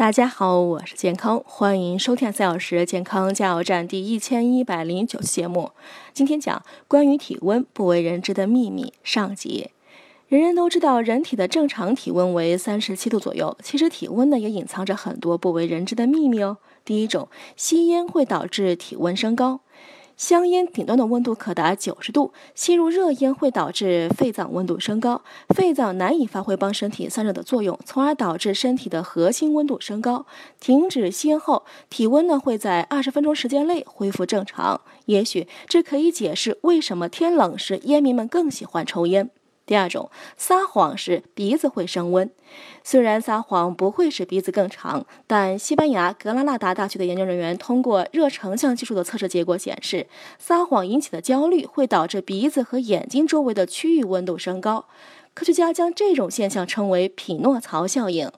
大家好，我是健康，欢迎收听三小时健康加油站第一千一百零九期节目。今天讲关于体温不为人知的秘密上集。人人都知道，人体的正常体温为三十七度左右，其实体温呢也隐藏着很多不为人知的秘密哦。第一种，吸烟会导致体温升高。香烟顶端的温度可达九十度，吸入热烟会导致肺脏温度升高，肺脏难以发挥帮身体散热的作用，从而导致身体的核心温度升高。停止吸烟后，体温呢会在二十分钟时间内恢复正常。也许这可以解释为什么天冷时烟民们更喜欢抽烟。第二种，撒谎时鼻子会升温。虽然撒谎不会使鼻子更长，但西班牙格拉纳达大学的研究人员通过热成像技术的测试结果显示，撒谎引起的焦虑会导致鼻子和眼睛周围的区域温度升高。科学家将这种现象称为匹诺曹效应。